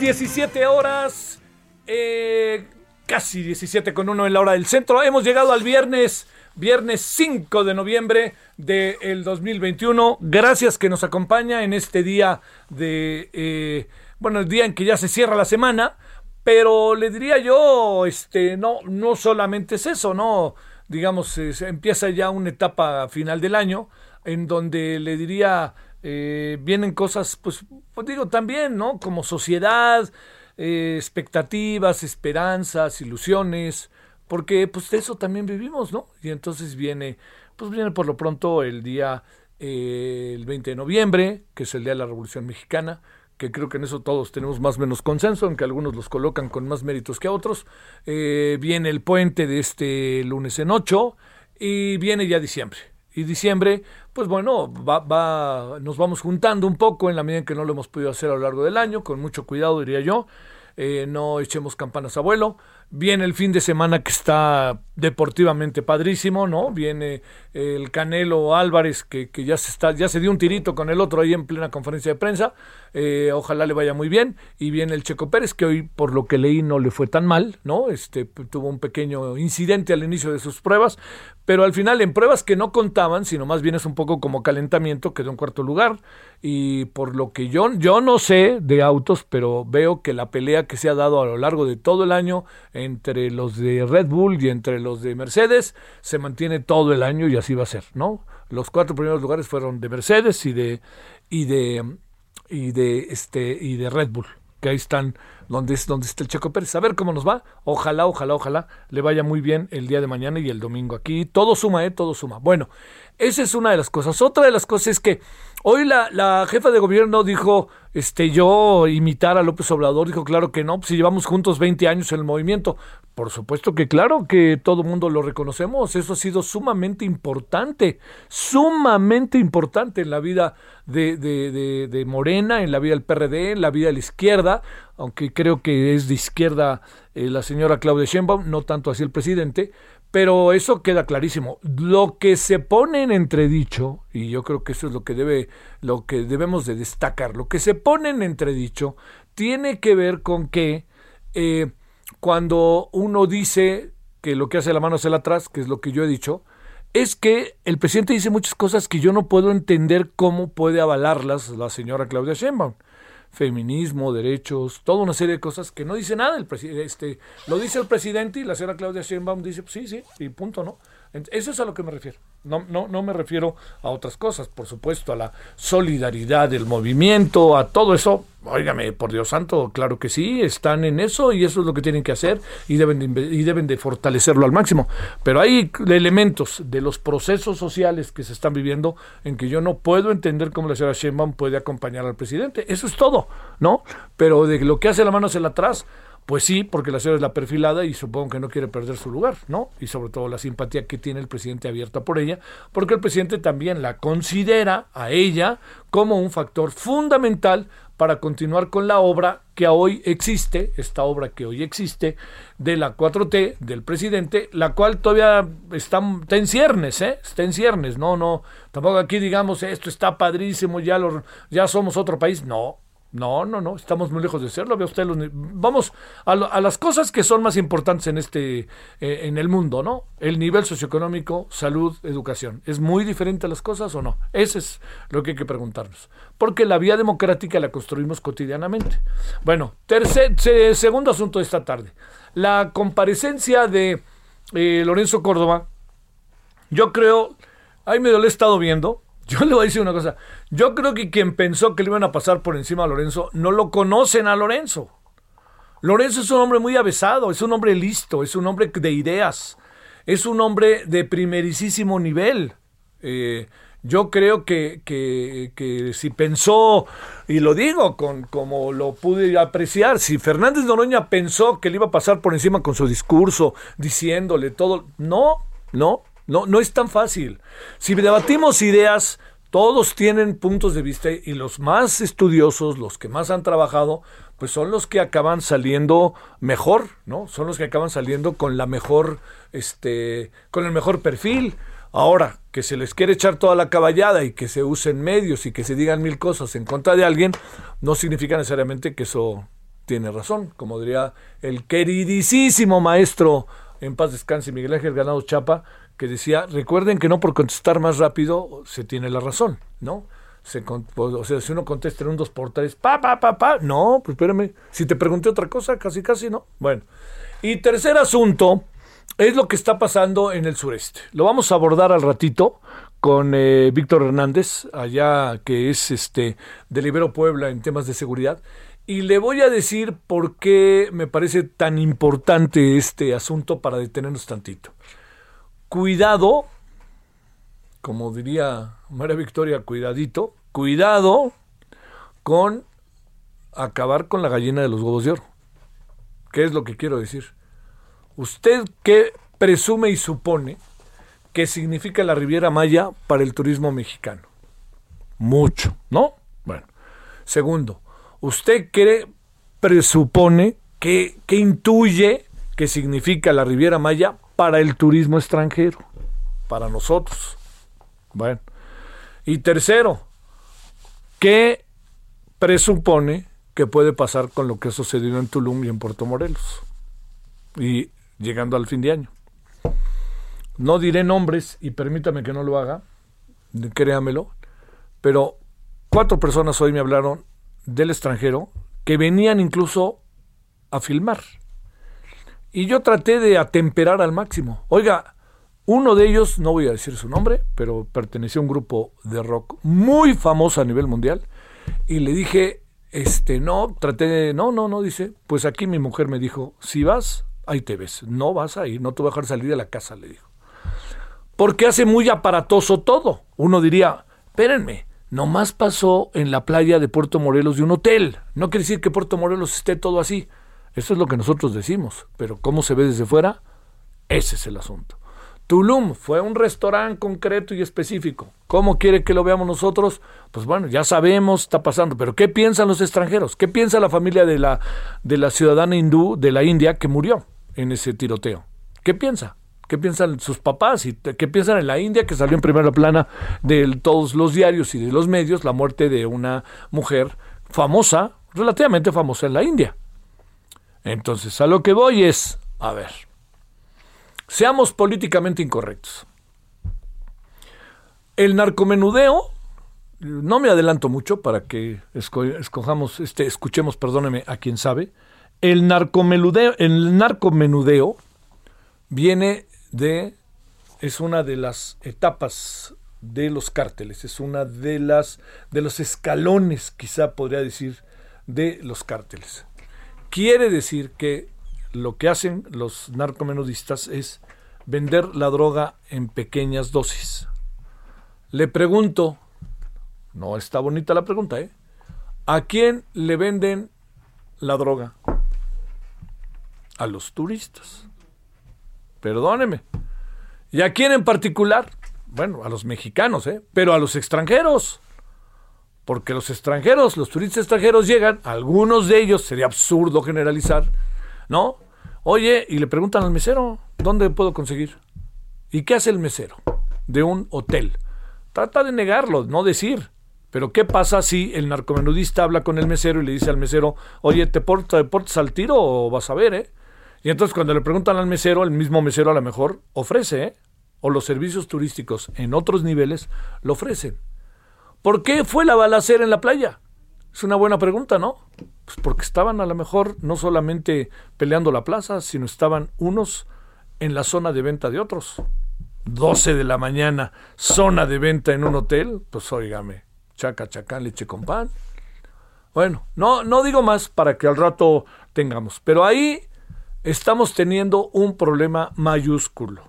17 horas, eh, casi 17 con 1 en la hora del centro. Hemos llegado al viernes, viernes 5 de noviembre del 2021. Gracias que nos acompaña en este día de, eh, bueno, el día en que ya se cierra la semana. Pero le diría yo, este, no, no solamente es eso, no, digamos, eh, empieza ya una etapa final del año en donde le diría eh, vienen cosas, pues, pues digo también, ¿no? Como sociedad, eh, expectativas, esperanzas, ilusiones, porque pues de eso también vivimos, ¿no? Y entonces viene, pues viene por lo pronto el día, eh, el 20 de noviembre, que es el Día de la Revolución Mexicana, que creo que en eso todos tenemos más o menos consenso, aunque algunos los colocan con más méritos que otros. Eh, viene el puente de este lunes en 8 y viene ya diciembre. Y diciembre, pues bueno, va, va, nos vamos juntando un poco en la medida en que no lo hemos podido hacer a lo largo del año, con mucho cuidado diría yo. Eh, no echemos campanas a vuelo. Viene el fin de semana que está deportivamente padrísimo, ¿no? Viene el Canelo Álvarez que, que ya se está, ya se dio un tirito con el otro ahí en plena conferencia de prensa. Eh, ojalá le vaya muy bien. Y viene el Checo Pérez, que hoy, por lo que leí, no le fue tan mal, ¿no? Este tuvo un pequeño incidente al inicio de sus pruebas, pero al final en pruebas que no contaban, sino más bien es un poco como calentamiento, quedó en cuarto lugar. Y por lo que yo, yo no sé de autos, pero veo que la pelea que se ha dado a lo largo de todo el año entre los de Red Bull y entre los de Mercedes se mantiene todo el año y así va a ser, ¿no? Los cuatro primeros lugares fueron de Mercedes y de y de y de este y de Red Bull, que ahí están donde es donde está el Checo Pérez. A ver cómo nos va. Ojalá, ojalá, ojalá le vaya muy bien el día de mañana y el domingo. Aquí todo suma, eh, todo suma. Bueno, esa es una de las cosas. Otra de las cosas es que hoy la, la jefa de gobierno dijo, este, yo imitar a López Obrador, dijo, claro que no, si llevamos juntos 20 años en el movimiento. Por supuesto que claro que todo mundo lo reconocemos, eso ha sido sumamente importante, sumamente importante en la vida de, de, de, de Morena, en la vida del PRD, en la vida de la izquierda, aunque creo que es de izquierda eh, la señora Claudia Sheinbaum, no tanto así el presidente, pero eso queda clarísimo. Lo que se pone en entredicho, y yo creo que eso es lo que debe, lo que debemos de destacar, lo que se pone en entredicho tiene que ver con que eh, cuando uno dice que lo que hace la mano hacia atrás, que es lo que yo he dicho, es que el presidente dice muchas cosas que yo no puedo entender cómo puede avalarlas la señora Claudia Sheinbaum feminismo, derechos, toda una serie de cosas que no dice nada el presidente, este, lo dice el presidente y la señora Claudia Sheinbaum dice, pues sí, sí, y punto, ¿no? Eso es a lo que me refiero. No, no, no me refiero a otras cosas, por supuesto, a la solidaridad del movimiento, a todo eso. Óigame, por Dios santo, claro que sí, están en eso y eso es lo que tienen que hacer y deben de, y deben de fortalecerlo al máximo. Pero hay elementos de los procesos sociales que se están viviendo en que yo no puedo entender cómo la señora Sheinbaum puede acompañar al presidente. Eso es todo, ¿no? Pero de lo que hace la mano hacia atrás, pues sí, porque la señora es la perfilada y supongo que no quiere perder su lugar, ¿no? Y sobre todo la simpatía que tiene el presidente abierta por ella, porque el presidente también la considera a ella como un factor fundamental para continuar con la obra que hoy existe, esta obra que hoy existe, de la 4T del presidente, la cual todavía está, está en ciernes, ¿eh? Está en ciernes, no, no, tampoco aquí digamos esto está padrísimo, ya, lo, ya somos otro país, no, No, no, no, estamos muy lejos de serlo. Usted los, vamos a, las cosas que son más importantes en este, eh, en el mundo, ¿no? El nivel socioeconómico, salud, educación. ¿Es muy diferente a las cosas o no? Ese es lo que hay que preguntarnos. Porque la vía democrática la construimos cotidianamente. Bueno, segundo asunto de esta tarde. La comparecencia de eh, Lorenzo Córdoba, yo creo, ahí me lo he estado viendo, yo le voy a decir una cosa. Yo creo que quien pensó que le iban a pasar por encima a Lorenzo, no lo conocen a Lorenzo. Lorenzo es un hombre muy avesado, es un hombre listo, es un hombre de ideas, es un hombre de primerísimo nivel. Eh, yo creo que, que, si pensó, y lo digo con como lo pude apreciar, si Fernández Noroña pensó que le iba a pasar por encima con su discurso, diciéndole todo, no, no, no, no es tan fácil. Si debatimos ideas, todos tienen puntos de vista y los más estudiosos, los que más han trabajado, pues son los que acaban saliendo mejor, ¿no? Son los que acaban saliendo con la mejor, este, con el mejor perfil. Ahora, que se les quiere echar toda la caballada y que se usen medios y que se digan mil cosas en contra de alguien, no significa necesariamente que eso tiene razón. Como diría el queridísimo maestro en paz descanse Miguel Ángel Ganado Chapa, que decía, recuerden que no por contestar más rápido se tiene la razón, ¿no? O sea, si uno contesta en un dos por tres, pa, pa, pa, pa, no, pues espérame, si te pregunté otra cosa, casi, casi, no. Bueno, y tercer asunto es lo que está pasando en el sureste. Lo vamos a abordar al ratito con eh, Víctor Hernández, allá que es este de Libero Puebla en temas de seguridad. Y le voy a decir por qué me parece tan importante este asunto para detenernos tantito cuidado, como diría María Victoria, cuidadito, cuidado con acabar con la gallina de los huevos de oro. ¿Qué es lo que quiero decir? ¿Usted qué presume y supone que significa la Riviera Maya para el turismo mexicano? Mucho, ¿no? Bueno. Segundo, ¿usted cree, presupone, que, que intuye que significa la Riviera Maya para el turismo extranjero, para nosotros. Bueno. Y tercero, ¿qué presupone que puede pasar con lo que ha sucedido en Tulum y en Puerto Morelos? Y llegando al fin de año. No diré nombres y permítame que no lo haga, créamelo, pero cuatro personas hoy me hablaron del extranjero que venían incluso a filmar y yo traté de atemperar al máximo. Oiga, uno de ellos, no voy a decir su nombre, pero perteneció a un grupo de rock muy famoso a nivel mundial. Y le dije, este, no, traté de, no, no, no, dice, pues aquí mi mujer me dijo, si vas, ahí te ves, no vas a ir, no te voy a dejar salir de la casa, le dijo. Porque hace muy aparatoso todo. Uno diría, espérenme, nomás pasó en la playa de Puerto Morelos de un hotel. No quiere decir que Puerto Morelos esté todo así. Eso es lo que nosotros decimos, pero ¿cómo se ve desde fuera? Ese es el asunto. Tulum fue un restaurante concreto y específico. ¿Cómo quiere que lo veamos nosotros? Pues bueno, ya sabemos, está pasando, pero ¿qué piensan los extranjeros? ¿Qué piensa la familia de la, de la ciudadana hindú de la India que murió en ese tiroteo? ¿Qué piensa? ¿Qué piensan sus papás? ¿Y ¿Qué piensan en la India que salió en primera plana de todos los diarios y de los medios la muerte de una mujer famosa, relativamente famosa en la India? Entonces, a lo que voy es, a ver, seamos políticamente incorrectos. El narcomenudeo, no me adelanto mucho para que escojamos, este, escuchemos, perdóneme, a quien sabe. El narcomenudeo, el narcomenudeo viene de, es una de las etapas de los cárteles, es una de las, de los escalones, quizá podría decir, de los cárteles. Quiere decir que lo que hacen los narcomenudistas es vender la droga en pequeñas dosis. Le pregunto, no está bonita la pregunta, ¿eh? ¿A quién le venden la droga? A los turistas. Perdóneme. ¿Y a quién en particular? Bueno, a los mexicanos, ¿eh? Pero a los extranjeros porque los extranjeros, los turistas extranjeros llegan, algunos de ellos, sería absurdo generalizar, ¿no? Oye, y le preguntan al mesero, ¿dónde puedo conseguir? ¿Y qué hace el mesero de un hotel? Trata de negarlo, no decir. Pero ¿qué pasa si el narcomenudista habla con el mesero y le dice al mesero, oye, ¿te portas, al tiro o vas a ver, eh? Y entonces cuando le preguntan al mesero, el mismo mesero a lo mejor ofrece, ¿eh? O los servicios turísticos en otros niveles lo ofrecen. ¿Por qué fue la balacera en la playa? Es una buena pregunta, ¿no? Pues porque estaban a lo mejor no solamente peleando la plaza, sino estaban unos en la zona de venta de otros. 12 de la mañana, zona de venta en un hotel, pues óigame, chaca, chaca, leche con pan. Bueno, no, no digo más para que al rato tengamos, pero ahí estamos teniendo un problema mayúsculo.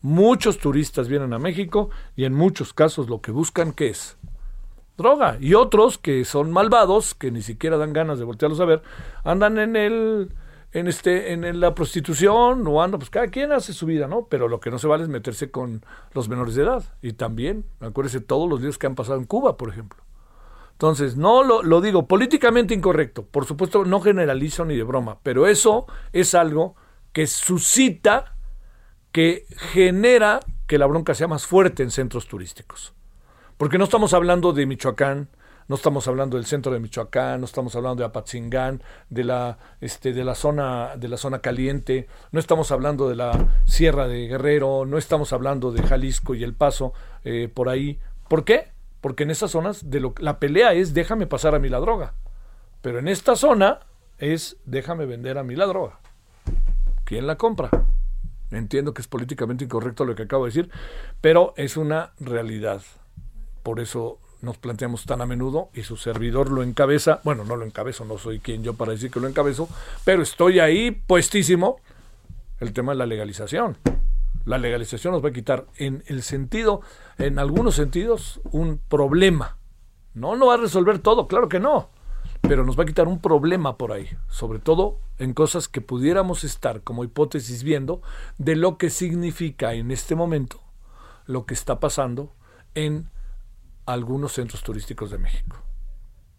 Muchos turistas vienen a México y en muchos casos lo que buscan, ¿qué es? Droga. Y otros que son malvados, que ni siquiera dan ganas de voltearlos a ver, andan en el en este en la prostitución o anda pues cada quien hace su vida no pero lo que no se vale es meterse con los menores de edad. Y también acuérdese todos los días que han pasado en Cuba por ejemplo. Entonces no lo, lo digo políticamente incorrecto por supuesto no generalizo ni de broma pero eso es algo que suscita que genera que la bronca sea más fuerte en centros turísticos porque no estamos hablando de Michoacán no estamos hablando del centro de Michoacán, no estamos hablando de Apatzingán, de la, este, de la zona, de la zona caliente, no estamos hablando de la Sierra de Guerrero, no estamos hablando de Jalisco y El Paso eh, por ahí. ¿Por qué? Porque en esas zonas de lo, la pelea es déjame pasar a mí la droga. Pero en esta zona es déjame vender a mí la droga. ¿Quién la compra? Entiendo que es políticamente incorrecto lo que acabo de decir, pero es una realidad. Por eso nos planteamos tan a menudo y su servidor lo encabeza, bueno, no lo encabezo, no soy quien yo para decir que lo encabezo, pero estoy ahí puestísimo el tema de la legalización. La legalización nos va a quitar en el sentido, en algunos sentidos, un problema. No no va a resolver todo, claro que no, pero nos va a quitar un problema por ahí, sobre todo en cosas que pudiéramos estar como hipótesis viendo de lo que significa en este momento lo que está pasando en algunos centros turísticos de México.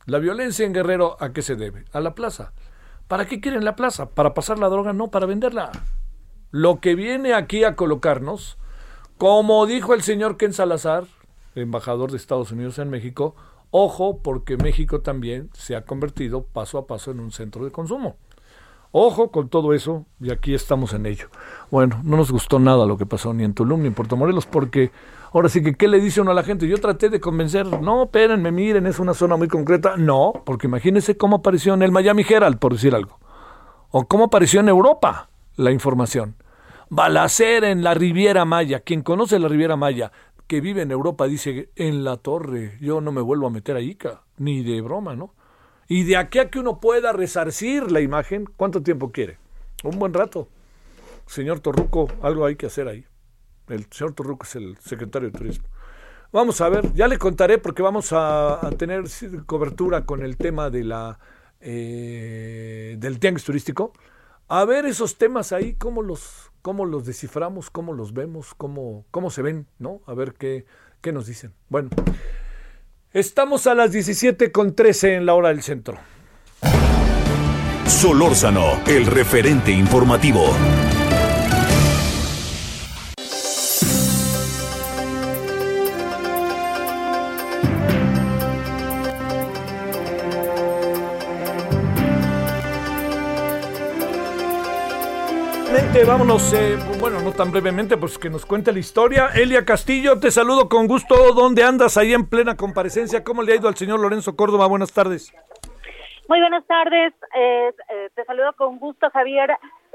La violencia en Guerrero, ¿a qué se debe? A la plaza. ¿Para qué quieren la plaza? ¿Para pasar la droga? No, para venderla. Lo que viene aquí a colocarnos, como dijo el señor Ken Salazar, embajador de Estados Unidos en México, ojo porque México también se ha convertido paso a paso en un centro de consumo. Ojo con todo eso y aquí estamos en ello. Bueno, no nos gustó nada lo que pasó ni en Tulum ni en Puerto Morelos porque Ahora sí que, ¿qué le dice uno a la gente? Yo traté de convencer, no, espérenme, miren, es una zona muy concreta. No, porque imagínense cómo apareció en el Miami Herald, por decir algo. O cómo apareció en Europa la información. Balacera en la Riviera Maya. Quien conoce la Riviera Maya, que vive en Europa, dice, en la torre, yo no me vuelvo a meter ahí, ni de broma, ¿no? Y de aquí a que uno pueda resarcir la imagen, ¿cuánto tiempo quiere? Un buen rato. Señor Torruco, algo hay que hacer ahí. El señor Torruco es el secretario de Turismo. Vamos a ver, ya le contaré porque vamos a, tener cobertura con el tema de la eh, del tianguis turístico. A ver esos temas ahí, cómo los, cómo los desciframos, cómo los vemos, cómo, cómo se ven, ¿no? A ver qué, qué nos dicen. Bueno, estamos a las 17 con 13 en la hora del centro. Solórzano, el referente informativo. Vámonos, eh, bueno, no tan brevemente, pues que nos cuente la historia. Elia Castillo, te saludo con gusto. ¿Dónde andas ahí en plena comparecencia? ¿Cómo le ha ido al señor Lorenzo Córdoba? Buenas tardes. Muy buenas tardes. Eh, eh, te saludo con gusto, Javier,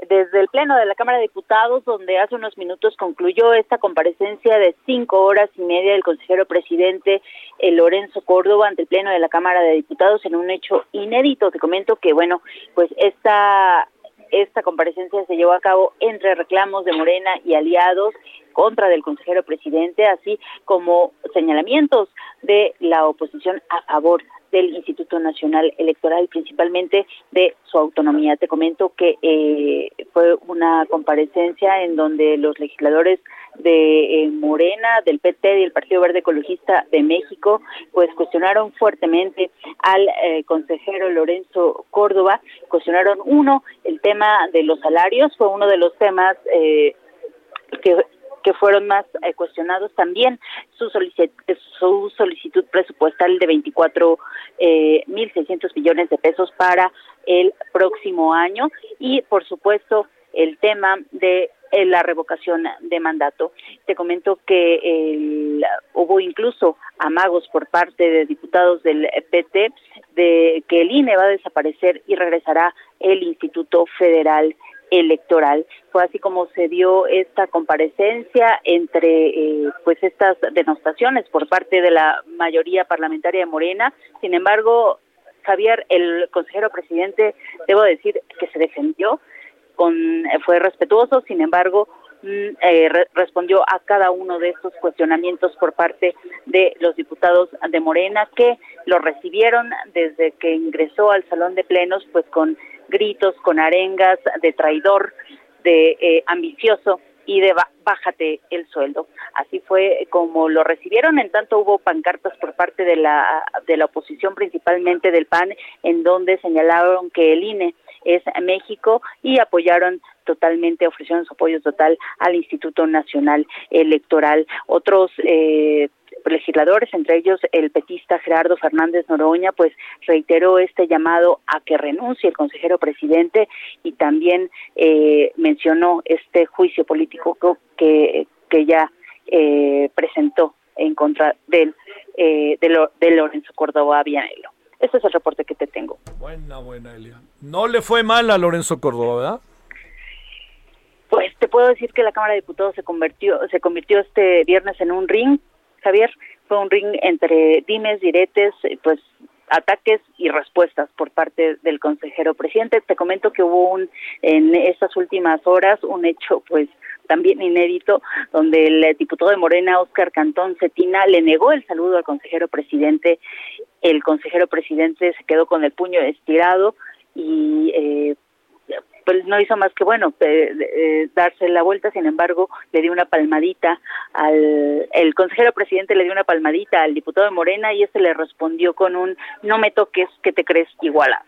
desde el Pleno de la Cámara de Diputados, donde hace unos minutos concluyó esta comparecencia de cinco horas y media del consejero presidente Lorenzo Córdoba ante el Pleno de la Cámara de Diputados en un hecho inédito. Te comento que, bueno, pues esta esta comparecencia se llevó a cabo entre reclamos de Morena y aliados contra del consejero presidente, así como señalamientos de la oposición a favor del Instituto Nacional Electoral, principalmente de su autonomía. Te comento que eh, fue una comparecencia en donde los legisladores de eh, Morena, del PT y el Partido Verde Ecologista de México, pues cuestionaron fuertemente al eh, consejero Lorenzo Córdoba, cuestionaron uno, el tema de los salarios, fue uno de los temas que que fueron más eh, cuestionados. También su solicitud, su solicitud presupuestal de 24 eh, mil 600 millones de pesos para el próximo año. Y por supuesto el tema de eh, la revocación de mandato. Te comento que hubo incluso amagos por parte de diputados del PT de que el INE va a desaparecer y regresará el Instituto Federal electoral. Fue así como se dio esta comparecencia entre eh, pues estas denostaciones por parte de la mayoría parlamentaria de Morena. Sin embargo, Javier, el consejero presidente, debo decir que se defendió, con, fue respetuoso, sin embargo, mm, eh, respondió a cada uno de estos cuestionamientos por parte de los diputados de Morena que lo recibieron desde que ingresó al salón de plenos pues con gritos, con arengas de traidor, de eh, ambicioso y de bájate el sueldo. Así fue como lo recibieron, en tanto hubo pancartas por parte de la, de la oposición, principalmente del PAN, en donde señalaron que el INE es México y apoyaron totalmente, ofrecieron su apoyo total al Instituto Nacional Electoral. Otros eh, legisladores, entre ellos el petista Gerardo Fernández Noroña, pues reiteró este llamado a que renuncie el consejero presidente y también eh, mencionó este juicio político que, que ya eh, presentó en contra del, eh, de, Lorenzo Córdoba Vianelo. Ese es el reporte que te tengo. Buena, buena, Elia. No le fue mal a Lorenzo Córdoba, ¿verdad? Pues te puedo decir que la Cámara de Diputados se convirtió, se convirtió este viernes en un ring Javier, fue un ring entre dimes, diretes, pues ataques y respuestas por parte del consejero presidente. Te comento que hubo un en estas últimas horas un hecho pues también inédito donde el diputado de Morena Óscar Cantón Cetina le negó el saludo al consejero presidente. El consejero presidente se quedó con el puño estirado y eh, pues no hizo más que, bueno, eh, darse la vuelta, sin embargo, le dio una palmadita al, el consejero presidente le dio una palmadita al diputado de Morena y este le respondió con un, no me toques, que te crees igualado.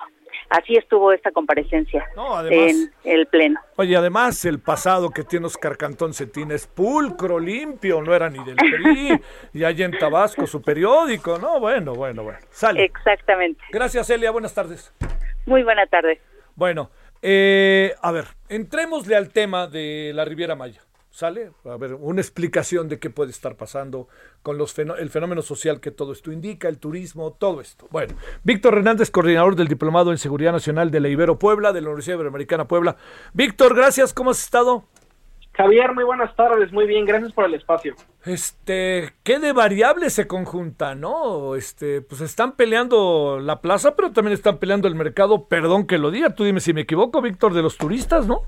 Así estuvo esta comparecencia en el Pleno. Oye, además el pasado que tiene Oscar Cantón Cetín es pulcro, limpio, no era ni del PRI, y hay en Tabasco su periódico, ¿no? Bueno, bueno, bueno. Sale. Exactamente. Gracias, Elia. Buenas tardes. Muy buena tarde. Bueno, eh, a ver, entrémosle al tema de la Riviera Maya. ¿Sale? A ver, una explicación de qué puede estar pasando con los el fenómeno social que todo esto indica, el turismo, todo esto. Bueno, Víctor Hernández, coordinador del Diplomado en Seguridad Nacional de la Ibero Puebla, de la Universidad Iberoamericana Puebla. Víctor, gracias, ¿cómo has estado? Javier, muy buenas tardes, muy bien, gracias por el espacio. Este, qué de variables se conjuntan, ¿no? Este, pues están peleando la plaza, pero también están peleando el mercado, perdón que lo diga, tú dime si me equivoco, Víctor, de los turistas, ¿no?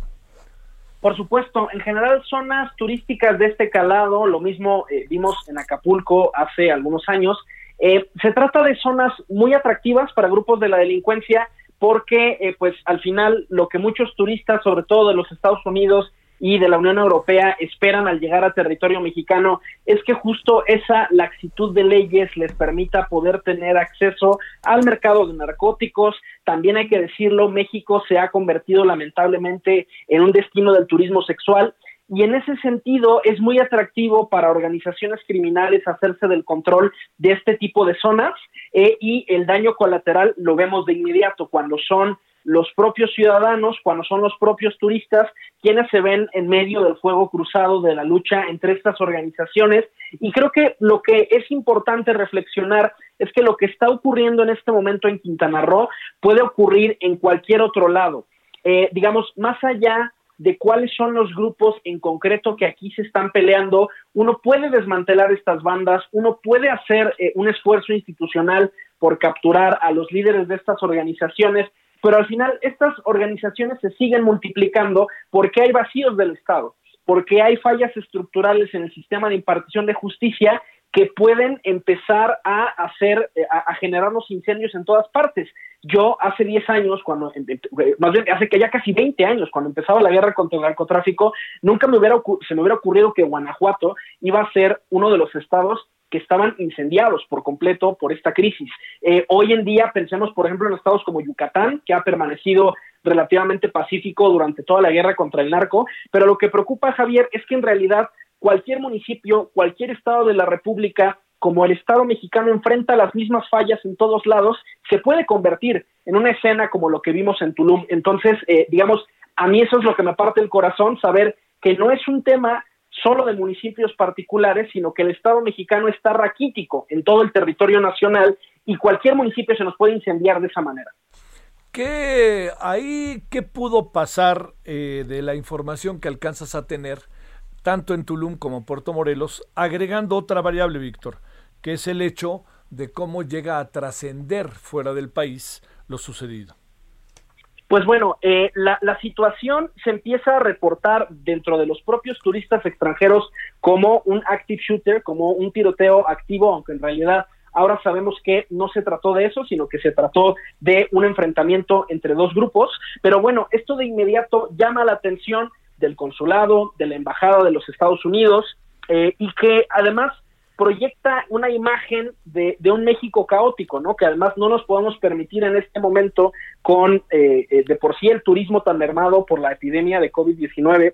Por supuesto, en general zonas turísticas de este calado, lo mismo eh, vimos en Acapulco hace algunos años, eh, se trata de zonas muy atractivas para grupos de la delincuencia porque eh, pues al final lo que muchos turistas, sobre todo de los Estados Unidos y de la Unión Europea esperan al llegar a territorio mexicano es que justo esa laxitud de leyes les permita poder tener acceso al mercado de narcóticos. También hay que decirlo, México se ha convertido lamentablemente en un destino del turismo sexual y en ese sentido es muy atractivo para organizaciones criminales hacerse del control de este tipo de zonas eh, y el daño colateral lo vemos de inmediato cuando son los propios ciudadanos, cuando son los propios turistas quienes se ven en medio del fuego cruzado de la lucha entre estas organizaciones. Y creo que lo que es importante reflexionar es que lo que está ocurriendo en este momento en Quintana Roo puede ocurrir en cualquier otro lado. Eh, digamos, más allá de cuáles son los grupos en concreto que aquí se están peleando, uno puede desmantelar estas bandas, uno puede hacer eh, un esfuerzo institucional por capturar a los líderes de estas organizaciones, pero al final estas organizaciones se siguen multiplicando porque hay vacíos del Estado, porque hay fallas estructurales en el sistema de impartición de justicia que pueden empezar a hacer, eh, a, generarnos incendios en todas partes. Yo hace 10 años, cuando, em, eh, más bien hace que ya casi 20 años, cuando empezaba la guerra contra el narcotráfico, nunca me hubiera, se me hubiera ocurrido que Guanajuato iba a ser uno de los estados que estaban incendiados por completo por esta crisis. Eh, hoy en día pensemos, por ejemplo, en estados como Yucatán, que ha permanecido relativamente pacífico durante toda la guerra contra el narco, pero lo que preocupa, Javier, es que en realidad cualquier municipio, cualquier estado de la República, como el Estado mexicano enfrenta las mismas fallas en todos lados, se puede convertir en una escena como lo que vimos en Tulum. Entonces, eh, digamos, a mí eso es lo que me parte el corazón, saber que no es un tema solo de municipios particulares, sino que el Estado mexicano está raquítico en todo el territorio nacional y cualquier municipio se nos puede incendiar de esa manera. ¿Qué ahí qué pudo pasar eh, de la información que alcanzas a tener tanto en Tulum como en Puerto Morelos, agregando otra variable, Víctor, que es el hecho de cómo llega a trascender fuera del país lo sucedido? Pues bueno, eh, la, situación se empieza a reportar dentro de los propios turistas extranjeros como un active shooter, como un tiroteo activo, aunque en realidad ahora sabemos que no se trató de eso, sino que se trató de un enfrentamiento entre dos grupos. Pero bueno, esto de inmediato llama la atención del consulado, de la embajada de los Estados Unidos, eh, y que además proyecta una imagen de, un México caótico, ¿no? Que además no nos podemos permitir en este momento con eh, eh, de por sí el turismo tan mermado por la epidemia de COVID-19.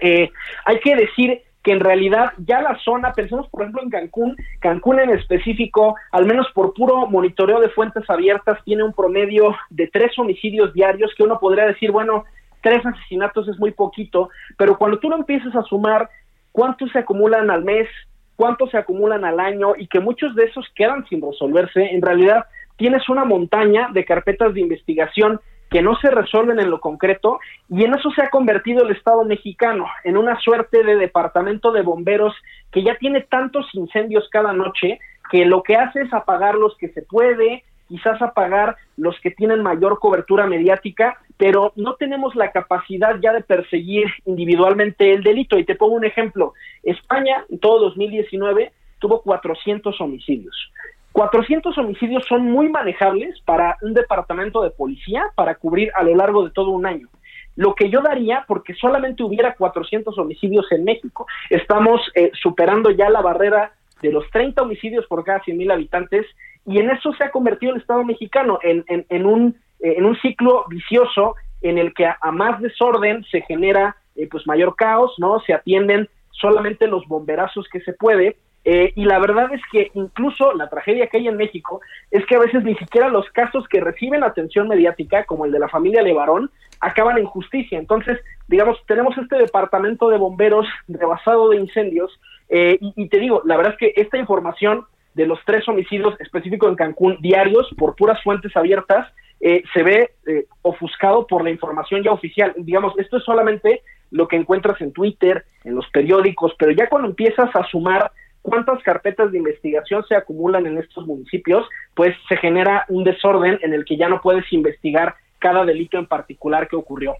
Eh, hay que decir que en realidad ya la zona, pensemos por ejemplo en Cancún, Cancún en específico, al menos por puro monitoreo de fuentes abiertas, tiene un promedio de tres homicidios diarios que uno podría decir, bueno, tres asesinatos es muy poquito, pero cuando tú lo empiezas a sumar, ¿cuántos se acumulan al mes? Cuántos se acumulan al año y que muchos de esos quedan sin resolverse, en realidad tienes una montaña de carpetas de investigación que no se resuelven en lo concreto y en eso se ha convertido el Estado mexicano, en una suerte de departamento de bomberos que ya tiene tantos incendios cada noche que lo que hace es apagar los que se puede, quizás apagar los que tienen mayor cobertura mediática, pero no tenemos la capacidad ya de perseguir individualmente el delito. Y te pongo un ejemplo. España, en todo 2019, tuvo 400 homicidios. 400 homicidios son muy manejables para un departamento de policía para cubrir a lo largo de todo un año. Lo que yo daría, porque solamente hubiera 400 homicidios en México, estamos eh, superando ya la barrera de los 30 homicidios por cada 100 mil habitantes y en eso se ha convertido el Estado mexicano, en, en, un, eh, en un ciclo vicioso en el que a, más desorden se genera eh, pues mayor caos, ¿no? Se atienden solamente los bomberazos que se puede. Eh, y la verdad es que incluso la tragedia que hay en México es que a veces ni siquiera los casos que reciben atención mediática, como el de la familia Levarón, acaban en justicia. Entonces, digamos, tenemos este departamento de bomberos rebasado de incendios. y, y, te digo, la verdad es que esta información de los tres homicidios específicos en Cancún diarios por puras fuentes abiertas, eh, se ve eh, ofuscado por la información ya oficial. Digamos, esto es solamente lo que encuentras en Twitter, en los periódicos, pero ya cuando empiezas a sumar cuántas carpetas de investigación se acumulan en estos municipios, pues se genera un desorden en el que ya no puedes investigar cada delito en particular que ocurrió.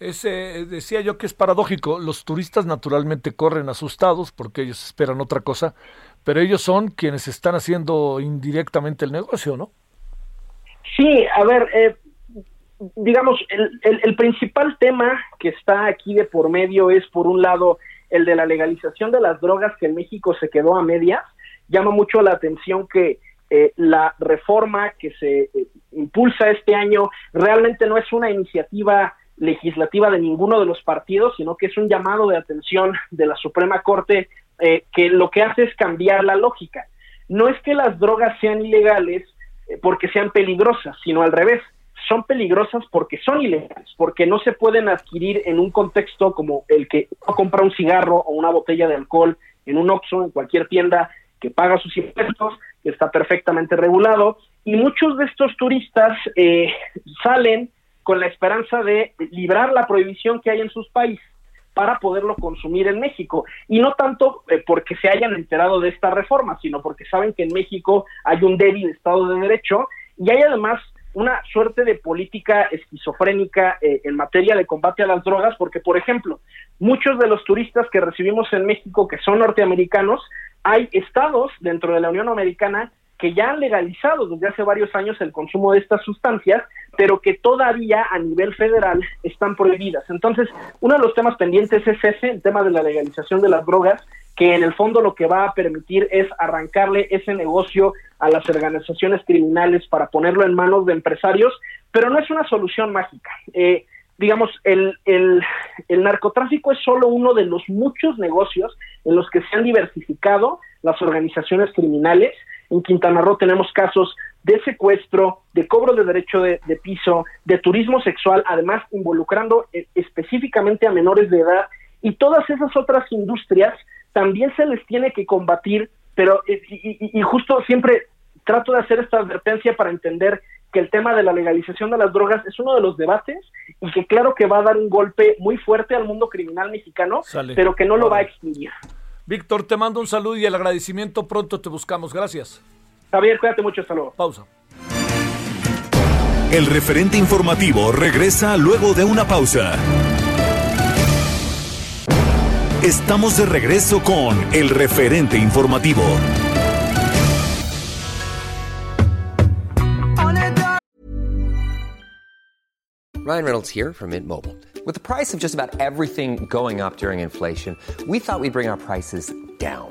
Ese, decía yo que es paradójico, los turistas naturalmente corren asustados porque ellos esperan otra cosa, pero ellos son quienes están haciendo indirectamente el negocio, ¿no? Sí, a ver, eh, digamos, el, el, principal tema que está aquí de por medio es, por un lado, el de la legalización de las drogas que en México se quedó a medias. Llama mucho la atención que eh, la reforma que se eh, impulsa este año realmente no es una iniciativa legislativa de ninguno de los partidos, sino que es un llamado de atención de la Suprema Corte eh, que lo que hace es cambiar la lógica. No es que las drogas sean ilegales eh, porque sean peligrosas, sino al revés. Son peligrosas porque son ilegales, porque no se pueden adquirir en un contexto como el que uno compra un cigarro o una botella de alcohol en un Oxxo, en cualquier tienda que paga sus impuestos, que está perfectamente regulado. Y muchos de estos turistas eh, salen con la esperanza de librar la prohibición que hay en sus países para poderlo consumir en México. Y no tanto eh, porque se hayan enterado de esta reforma, sino porque saben que en México hay un débil Estado de Derecho y hay además una suerte de política esquizofrénica eh, en materia de combate a las drogas, porque, por ejemplo, muchos de los turistas que recibimos en México que son norteamericanos, hay estados dentro de la Unión Americana que ya han legalizado desde hace varios años el consumo de estas sustancias, pero que todavía a nivel federal están prohibidas. Entonces, uno de los temas pendientes es ese, el tema de la legalización de las drogas, que en el fondo lo que va a permitir es arrancarle ese negocio a las organizaciones criminales para ponerlo en manos de empresarios, pero no es una solución mágica. Eh, digamos, el, el, el narcotráfico es solo uno de los muchos negocios en los que se han diversificado las organizaciones criminales. En Quintana Roo tenemos casos de secuestro, de cobro de derecho de, piso, de turismo sexual, además involucrando eh, específicamente a menores de edad y todas esas otras industrias también se les tiene que combatir, pero eh, y, justo siempre trato de hacer esta advertencia para entender que el tema de la legalización de las drogas es uno de los debates y que claro que va a dar un golpe muy fuerte al mundo criminal mexicano, pero que no lo va a extinguir. Víctor, te mando un saludo y el agradecimiento. Pronto te buscamos. Gracias. Javier, cuídate mucho. Hasta luego. Pausa. El referente informativo regresa luego de una pausa. Estamos de regreso con el referente informativo. Ryan Reynolds here from Mint Mobile. With the price of just about everything going up during inflation, we thought we'd bring our prices down.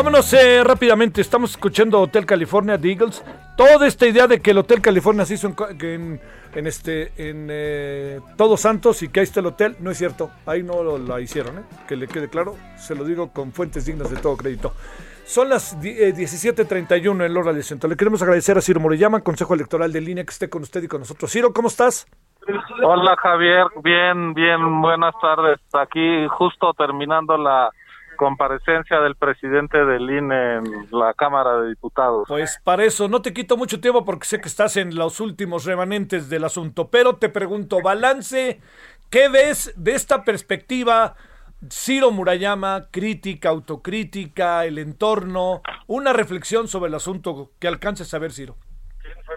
Vámonos eh, rápidamente. Estamos escuchando Hotel California de Eagles. Toda esta idea de que el Hotel California se hizo en, este en eh, Todos Santos y que ahí está el hotel, no es cierto. Ahí no lo, la hicieron, ¿eh? que le quede claro. Se lo digo con fuentes dignas de todo crédito. Son las 17:31 en Lora del Centro. Le queremos agradecer a Ciro Morellama, Consejo Electoral de Línea, que esté con usted y con nosotros. Ciro, ¿cómo estás? Hola Javier, bien, bien, buenas tardes. Aquí justo terminando la comparecencia del presidente del INE en la Cámara de Diputados. Pues para eso, no te quito mucho tiempo porque sé que estás en los últimos remanentes del asunto, pero te pregunto, balance, ¿qué ves de esta perspectiva? Ciro Murayama, crítica, autocrítica, el entorno, una reflexión sobre el asunto que alcances a ver, Ciro.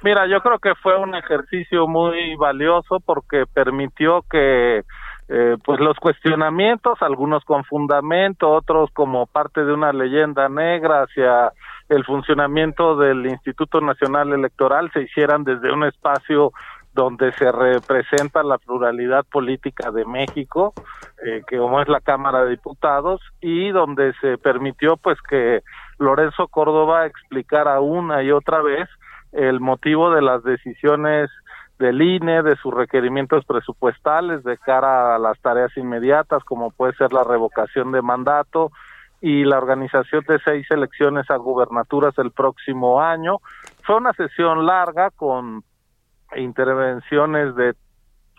Mira, yo creo que fue un ejercicio muy valioso porque permitió que eh, pues los cuestionamientos, algunos con fundamento, otros como parte de una leyenda negra hacia el funcionamiento del Instituto Nacional Electoral se hicieran desde un espacio donde se representa la pluralidad política de México, eh, que como es la Cámara de Diputados, y donde se permitió pues que Lorenzo Córdoba explicara una y otra vez el motivo de las decisiones del INE, de sus requerimientos presupuestales de cara a las tareas inmediatas, como puede ser la revocación de mandato y la organización de seis elecciones a gubernaturas el próximo año. Fue una sesión larga con intervenciones de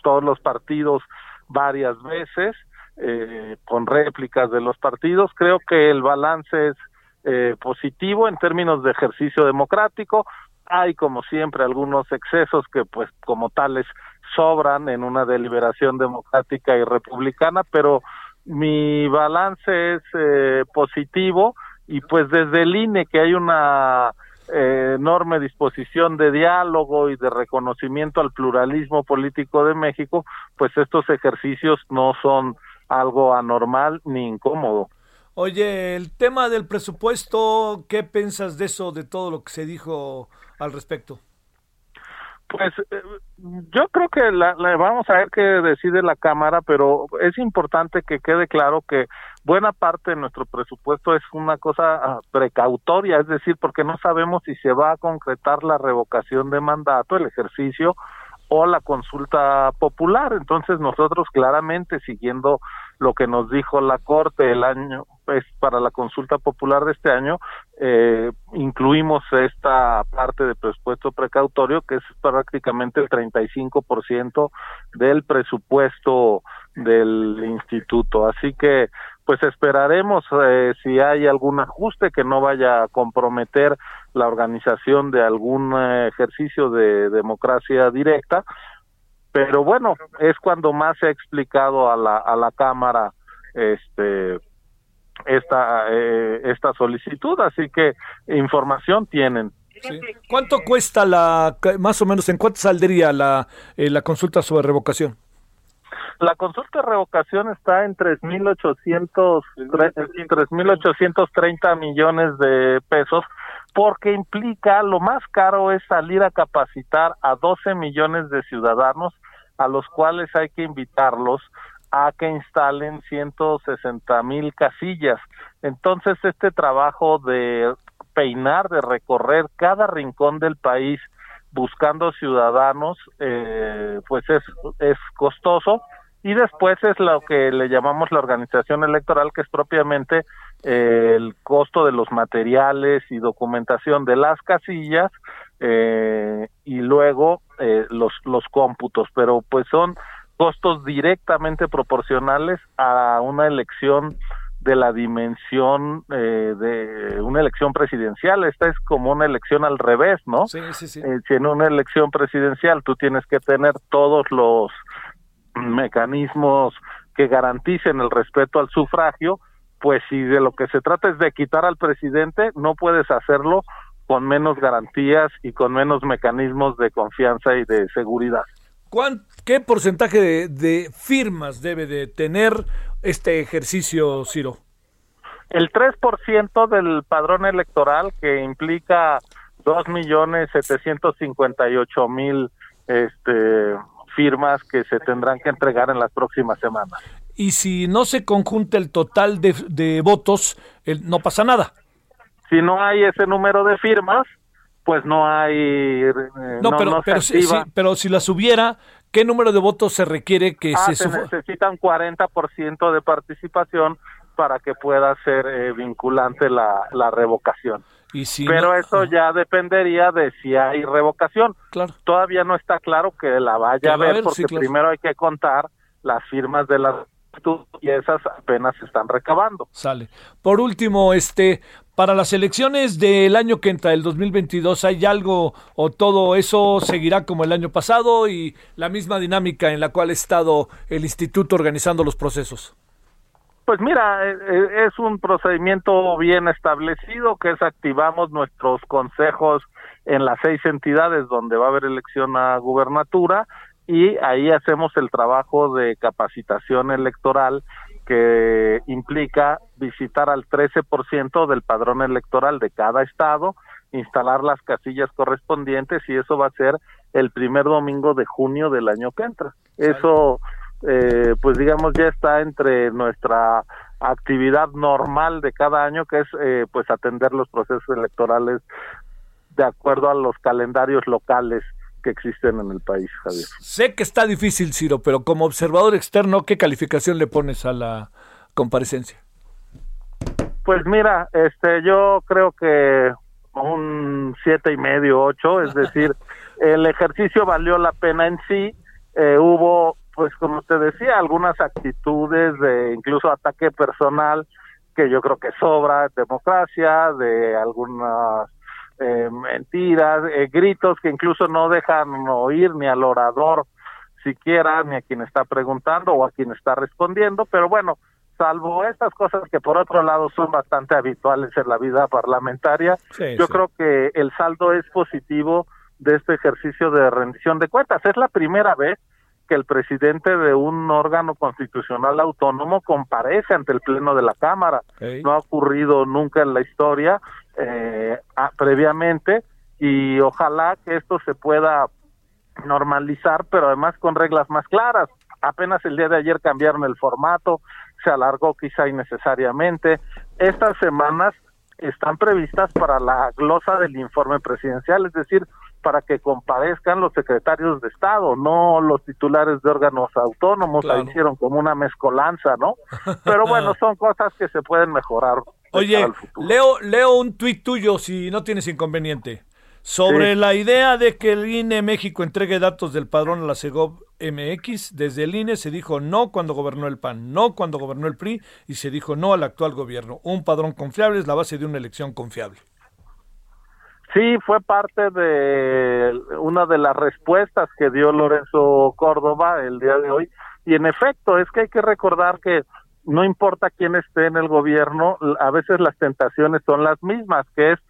todos los partidos varias veces, eh, con réplicas de los partidos. Creo que el balance es eh, positivo en términos de ejercicio democrático hay como siempre algunos excesos que pues como tales sobran en una deliberación democrática y republicana, pero mi balance es eh, positivo y pues desde el INE que hay una eh, enorme disposición de diálogo y de reconocimiento al pluralismo político de México, pues estos ejercicios no son algo anormal ni incómodo. Oye, el tema del presupuesto, ¿qué piensas de eso, de todo lo que se dijo al respecto? Pues eh, yo creo que la, vamos a ver qué decide la Cámara, pero es importante que quede claro que buena parte de nuestro presupuesto es una cosa ah, precautoria, es decir, porque no sabemos si se va a concretar la revocación de mandato, el ejercicio o la consulta popular. Entonces nosotros claramente siguiendo lo que nos dijo la Corte el año es para la consulta popular de este año, eh, incluimos esta parte de presupuesto precautorio que es prácticamente el 35% del presupuesto del instituto. Así que pues esperaremos eh, si hay algún ajuste que no vaya a comprometer la organización de algún eh, ejercicio de democracia directa, pero bueno, es cuando más se ha explicado a la, a la Cámara este esta eh, esta solicitud, así que información tienen. ¿Cuánto cuesta la, más o menos, en cuánto saldría la, la consulta sobre revocación? La consulta de revocación está en 3.800, 3.830 millones de pesos porque implica, lo más caro es salir a capacitar a 12 millones de ciudadanos a los cuales hay que invitarlos a que instalen 160 mil casillas. Entonces, este trabajo de peinar, de recorrer cada rincón del país buscando ciudadanos, eh, pues es, es costoso y después es lo que le llamamos la organización electoral, que es propiamente eh, el costo de los materiales y documentación de las casillas eh, y luego eh, los, los cómputos, pero pues son costos directamente proporcionales a una elección de la dimensión eh, de una elección presidencial. Esta es como una elección al revés, ¿no? Sí, sí, sí. Eh, si en una elección presidencial tú tienes que tener todos los mecanismos que garanticen el respeto al sufragio, pues si de lo que se trata es de quitar al presidente, no puedes hacerlo con menos garantías y con menos mecanismos de confianza y de seguridad. ¿Qué porcentaje de, de, firmas debe de tener este ejercicio, Ciro? El 3% del padrón electoral que implica 2.758.000 este, firmas que se tendrán que entregar en las próximas semanas. Y si no se conjunta el total de, de votos, no pasa nada. Si no hay ese número de firmas, pues no hay... Eh, no, pero, no pero, si, si, pero si las hubiera, ¿qué número de votos se requiere que ah, se... se necesita un 40% de participación para que pueda ser eh, vinculante la, la revocación. Y si pero no, eso ya dependería de si hay revocación. Claro. Todavía no está claro que la vaya Que a ver haber, porque sí, claro. primero hay que contar las firmas de las y esas apenas se están recabando. Sale. Por último, este, para las elecciones del año que entra, el 2022, ¿hay algo o todo eso seguirá como el año pasado y la misma dinámica en la cual ha estado el instituto organizando los procesos? Pues mira, eh, eh, es un procedimiento bien establecido que es activamos nuestros consejos en las seis entidades donde va a haber elección a gubernatura y ahí hacemos el trabajo de capacitación electoral que implica visitar al 13% del padrón electoral de cada estado, instalar las casillas correspondientes y eso va a ser el primer domingo de junio del año que entra. Eso, eh, pues digamos, ya está entre nuestra actividad normal de cada año, que es eh, pues atender los procesos electorales de acuerdo a los calendarios locales que existen en el país, Javier. Sé que está difícil, Ciro, pero como observador externo, ¿qué calificación le pones a la comparecencia? Pues mira, este, yo creo que un siete y medio, ocho, es decir, el ejercicio valió la pena en sí. Eh, hubo, pues como te decía, algunas actitudes de incluso ataque personal que yo creo que sobra democracia, de algunas eh, mentiras, eh, gritos que incluso no dejan oír ni al orador siquiera, ni a quien está preguntando o a quien está respondiendo, pero bueno, salvo estas cosas que por otro lado son bastante habituales en la vida parlamentaria, Sí, yo sí. creo que el saldo es positivo de este ejercicio de rendición de cuentas. Es la primera vez que el presidente de un órgano constitucional autónomo comparece ante el Pleno de la Cámara. No ha ocurrido nunca en la historia eh, a- previamente y ojalá que esto se pueda normalizar, pero además con reglas más claras. Apenas el día de ayer cambiaron el formato, se alargó quizá innecesariamente. Estas semanas están previstas para la glosa del informe presidencial, es decir, para que comparezcan los secretarios de Estado, no los titulares de órganos autónomos, la hicieron como una mezcolanza, ¿no? Pero bueno, son cosas que se pueden mejorar. Oye, leo, leo un tuit tuyo si no tienes inconveniente. Sobre la idea de que el INE México entregue datos del padrón a la CEGOV MX, desde el INE se dijo no cuando gobernó el PAN, no cuando gobernó el PRI y se dijo no al actual gobierno. Un padrón confiable es la base de una elección confiable. Sí, fue parte de una de las respuestas que dio Lorenzo Córdoba el día de hoy. Y en efecto, es que hay que recordar que no importa quién esté en el gobierno, a veces las tentaciones son las mismas, que es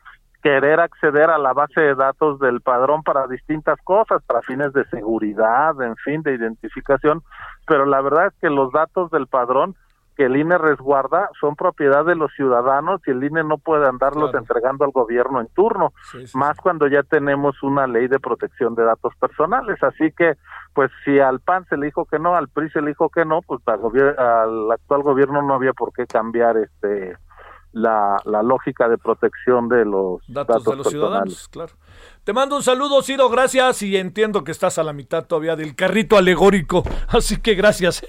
querer acceder a la base de datos del padrón para distintas cosas, para fines de seguridad, en fin, de identificación, pero la verdad es que los datos del padrón que el INE resguarda son propiedad de los ciudadanos y el INE no puede andarlos entregando al gobierno en turno, más cuando ya tenemos una ley de protección de datos personales. Así que, pues si al PAN se le dijo que no, al PRI se le dijo que no, pues al, al actual gobierno no había por qué cambiar este la, la lógica de protección de los datos, de los ciudadanos, claro. Te mando un saludo, Ciro, gracias y entiendo que estás a la mitad todavía del carrito alegórico, así que gracias.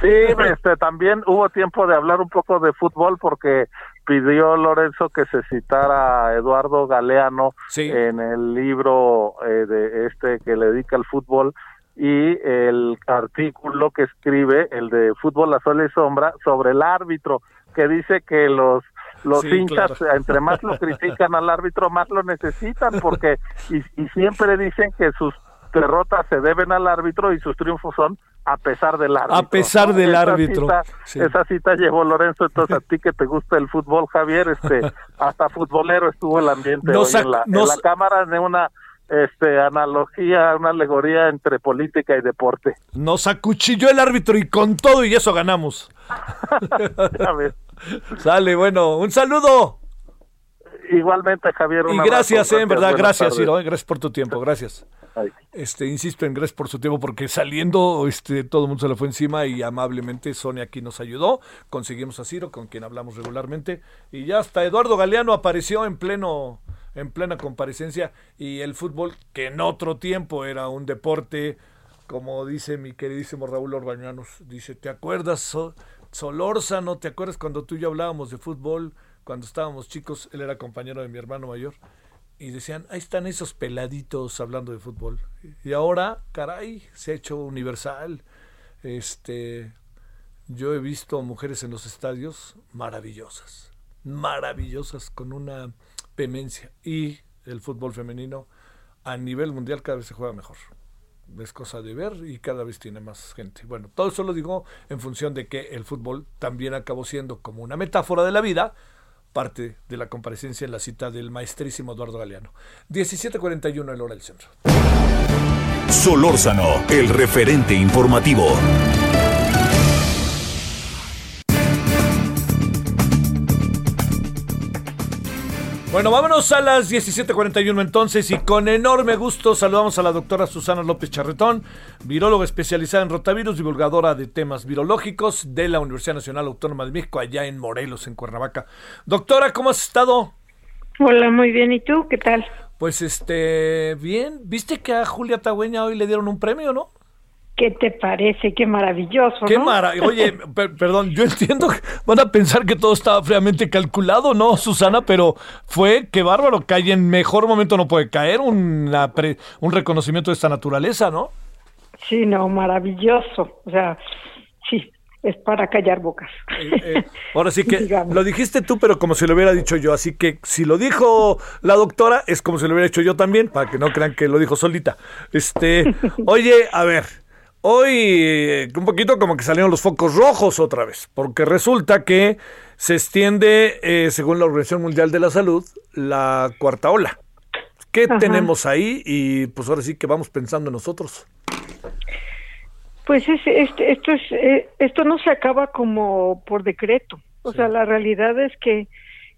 Sí, este, también hubo tiempo de hablar un poco de fútbol porque pidió Lorenzo que se citara a Eduardo Galeano en el libro eh, de este que le dedica al fútbol y el artículo que escribe, el de Fútbol a Sol y Sombra, sobre el árbitro, que dice que los los hinchas entre más lo critican al árbitro más lo necesitan porque y, siempre dicen que sus derrotas se deben al árbitro y sus triunfos son a pesar del árbitro. A pesar del árbitro. Esa cita llevó Lorenzo, entonces a ti que te gusta el fútbol, Javier, este, hasta futbolero estuvo el ambiente hoy en, la, en la cámara de una este analogía, una alegoría entre política y deporte. Nos acuchilló el árbitro y con todo y eso ganamos. Sale, bueno, un saludo. Igualmente, Javier. Y gracias, en verdad, gracias, Ciro, eh, gracias por tu tiempo, gracias. Este, insisto en gracias por su tiempo porque saliendo, este, todo el mundo se le fue encima y amablemente Sonia aquí nos ayudó. Conseguimos a Ciro, con quien hablamos regularmente, y ya hasta Eduardo Galeano apareció en pleno, en plena comparecencia y el fútbol, que en otro tiempo era un deporte, como dice mi queridísimo Raúl Orbañanos, dice, ¿te acuerdas? Solórzano, ¿te acuerdas cuando tú y yo hablábamos de fútbol? Cuando estábamos chicos, él era compañero de mi hermano mayor. Y decían, ahí están esos peladitos hablando de fútbol. Y ahora, caray, se ha hecho universal. Este, yo he visto mujeres en los estadios maravillosas, maravillosas, con una vehemencia. Y el fútbol femenino a nivel mundial cada vez se juega mejor es cosa de ver y cada vez tiene más gente. Bueno, todo eso lo digo en función de que el fútbol también acabó siendo como una metáfora de la vida, parte de la comparecencia en la cita del maestrísimo Eduardo Galeano. 17:41 el hora del centro. Solórzano, el referente informativo. Bueno, vámonos a las 17:41 entonces y con enorme gusto saludamos a la doctora Susana López Charretón, viróloga especializada en rotavirus, divulgadora de temas virológicos de la Universidad Nacional Autónoma de México, allá en Morelos, en Cuernavaca. Doctora, ¿cómo has estado? Hola, muy bien. ¿Y tú? ¿Qué tal? Pues este, bien. ¿Viste que a Julia Tagüeña hoy le dieron un premio, no? ¿Qué te parece? Qué maravilloso. Qué maravilloso. Oye, perdón, yo entiendo que van a pensar que todo estaba fríamente calculado, ¿no, Susana? Pero fue, qué bárbaro, que en mejor momento no puede caer una un reconocimiento de esta naturaleza, ¿no? Sí, no, maravilloso. O sea, sí, es para callar bocas. Eh, eh, ahora sí que lo dijiste tú, pero como si lo hubiera dicho yo. Así que si lo dijo la doctora, es como si lo hubiera hecho yo también, para que no crean que lo dijo solita. Este, oye, a ver, Hoy eh, un poquito como que salieron los focos rojos otra vez, porque resulta que se extiende, eh, según la Organización Mundial de la Salud, la cuarta ola. ¿Qué tenemos ahí? Y pues ahora sí que vamos pensando nosotros. Pues es, esto, es, eh, esto no se acaba como por decreto. O sea, la realidad es que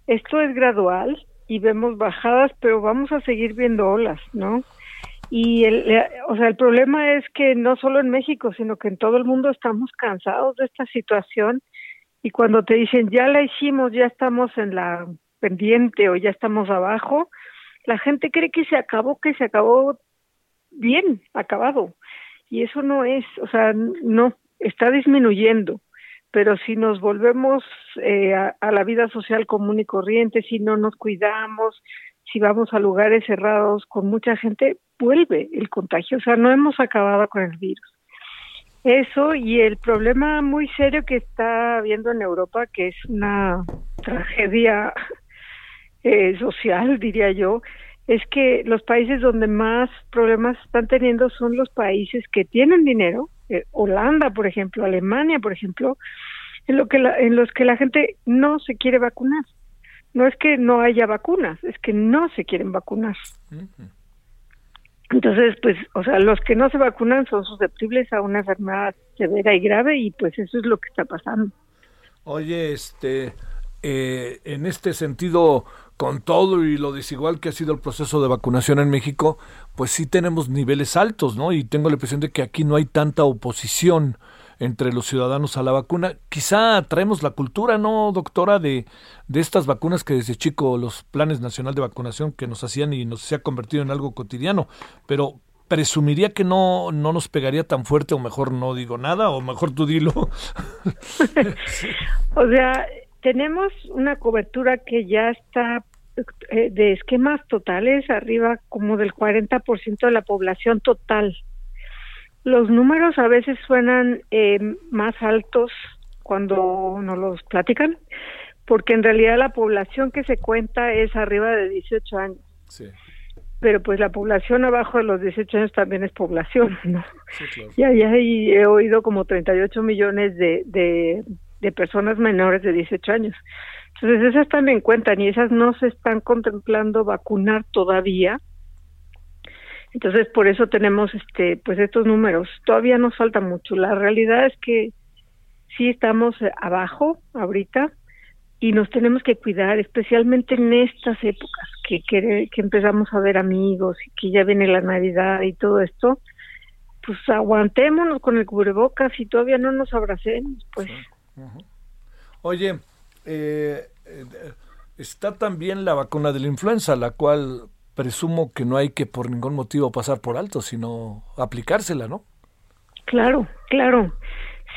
esto es gradual y vemos bajadas, pero vamos a seguir viendo olas, ¿no? Y el, o sea, el problema es que no solo en México, sino que en todo el mundo estamos cansados de esta situación y cuando te dicen ya la hicimos, ya estamos en la pendiente o ya estamos abajo, la gente cree que se acabó, que se acabó bien, acabado. Y eso no es, o sea, no, está disminuyendo. Pero si nos volvemos eh, a, a, la vida social común y corriente, si no nos cuidamos, si vamos a lugares cerrados con mucha gente, vuelve el contagio. O sea, no hemos acabado con el virus. Eso y el problema muy serio que está habiendo en Europa, que es una tragedia eh, social, diría yo, es que los países donde más problemas están teniendo son los países que tienen dinero, eh, Holanda, por ejemplo, Alemania, por ejemplo, en, lo que la, en los que la gente no se quiere vacunar. No es que no haya vacunas, es que no se quieren vacunar. Entonces, pues, o sea, los que no se vacunan son susceptibles a una enfermedad severa y grave y pues eso es lo que está pasando. Oye, este, eh, en este sentido, con todo y lo desigual que ha sido el proceso de vacunación en México, pues sí tenemos niveles altos, ¿no? Y tengo la impresión de que aquí no hay tanta oposición entre los ciudadanos a la vacuna. Quizá traemos la cultura, ¿no, doctora, de, de estas vacunas que desde chico los planes nacional de vacunación que nos hacían y nos se ha convertido en algo cotidiano, pero presumiría que no, no nos pegaría tan fuerte o mejor no digo nada o mejor tú dilo. O sea, tenemos una cobertura que ya está eh, de esquemas totales arriba como del 40% de la población total. Los números a veces suenan eh, más altos cuando nos los platican, porque en realidad la población que se cuenta es arriba de 18 años. Sí. Pero pues la población abajo de los 18 años también es población, ¿no? Sí, claro. Y ahí he oído como 38 millones de, de, de personas menores de 18 años. Entonces esas también cuentan y esas no se están contemplando vacunar todavía entonces, por eso tenemos este pues estos números. Todavía nos falta mucho. La realidad es que sí estamos abajo ahorita y nos tenemos que cuidar, especialmente en estas épocas que, que, que empezamos a ver amigos y que ya viene la Navidad y todo esto. Pues aguantémonos con el cubrebocas y todavía no nos abracemos, pues. Oye, eh, eh, está también la vacuna de la influenza, la cual presumo que no hay que por ningún motivo pasar por alto, sino aplicársela, ¿no? Claro, claro.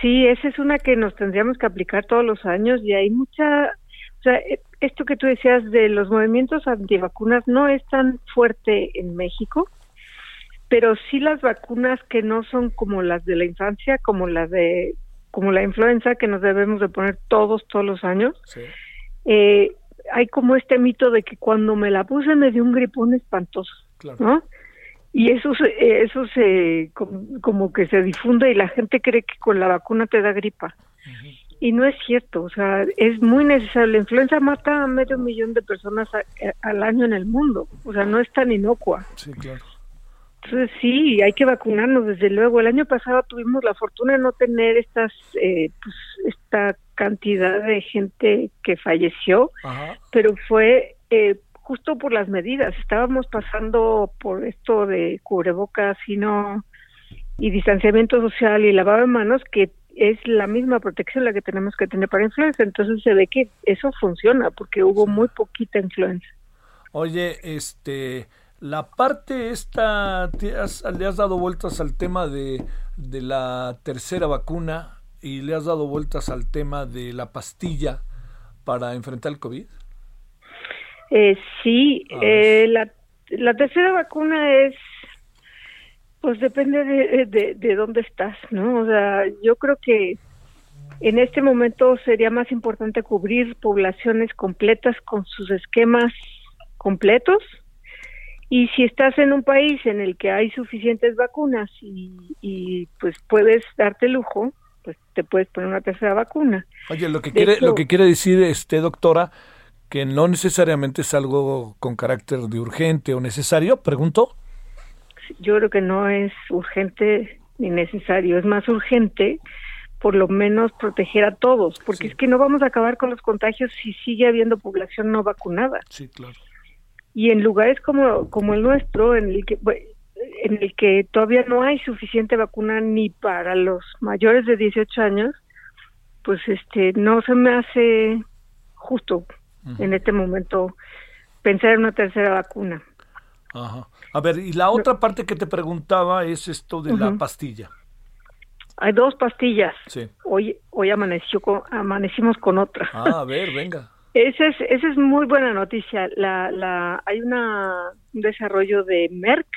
Sí, esa es una que nos tendríamos que aplicar todos los años y hay mucha, o sea, e, esto que tú decías de los movimientos antivacunas no es tan fuerte en México, pero sí las vacunas que no son como las de la infancia, como las de, como la influenza que nos debemos de poner todos, todos los años. Sí. Eh, hay como este mito de que cuando me la puse me dio un gripón espantoso, claro. ¿no? Y eso se, eso se como, como, que se difunde y la gente cree que con la vacuna te da gripa. Uh -huh. Y no es cierto, o sea, es muy necesario. La influenza mata a medio millón de personas a, a, al año en el mundo, o sea, no es tan inocua. Sí, claro. Entonces sí, hay que vacunarnos desde luego. El año pasado tuvimos la fortuna de no tener estas, eh, pues, esta cantidad de gente que falleció, Ajá. pero fue eh, justo por las medidas. Estábamos pasando por esto de cubrebocas y no y distanciamiento social y lavado de manos que es la misma protección la que tenemos que tener para influenza. Entonces se ve que eso funciona porque hubo muy poquita influenza. Oye, este la parte esta, has, le has dado vueltas al tema de, de, la tercera vacuna y le has dado vueltas al tema de la pastilla para enfrentar el COVID. Eh, sí, eh, la, la, tercera vacuna es, pues depende de, de, de dónde estás, ¿no? O sea, yo creo que en este momento sería más importante cubrir poblaciones completas con sus esquemas completos y si estás en un país en el que hay suficientes vacunas y, y pues puedes darte lujo, pues te puedes poner una tercera vacuna. Oye, lo que quiere, hecho, lo que quiere decir este doctora que no necesariamente es algo con carácter de urgente o necesario, pregunto. Yo creo que no es urgente ni necesario, es más urgente por lo menos proteger a todos, porque sí. es que no vamos a acabar con los contagios si sigue habiendo población no vacunada. Sí, claro y en lugares como como el nuestro en el que en el que todavía no hay suficiente vacuna ni para los mayores de 18 años pues este no se me hace justo uh -huh. en este momento pensar en una tercera vacuna Ajá. A ver, y la otra parte que te preguntaba es esto de la pastilla. Hay dos pastillas. Sí. Hoy, hoy amaneció con, amanecimos con otra. Ah, a ver, venga. Esa es, esa es muy buena noticia. La, la, hay una, un desarrollo de Merck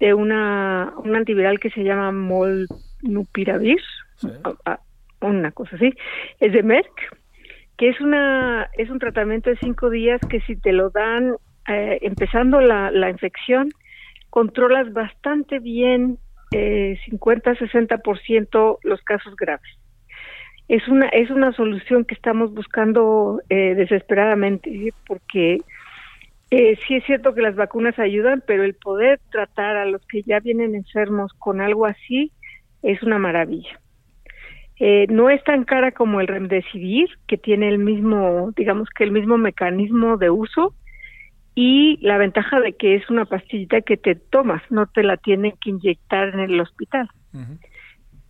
de una, un antiviral que se llama Molnupiravir, una cosa así, es de Merck, que es una es un tratamiento de cinco días que si te lo dan eh, empezando la, la infección controlas bastante bien eh, 50-60% los casos graves. Es una es una solución que estamos buscando eh, desesperadamente porque eh, sí es cierto que las vacunas ayudan, pero el poder tratar a los que ya vienen enfermos con algo así es una maravilla. Eh, no es tan cara como el remdesivir, que tiene el mismo, digamos que el mismo mecanismo de uso y la ventaja de que es una pastillita que te tomas, no te la tienen que inyectar en el hospital,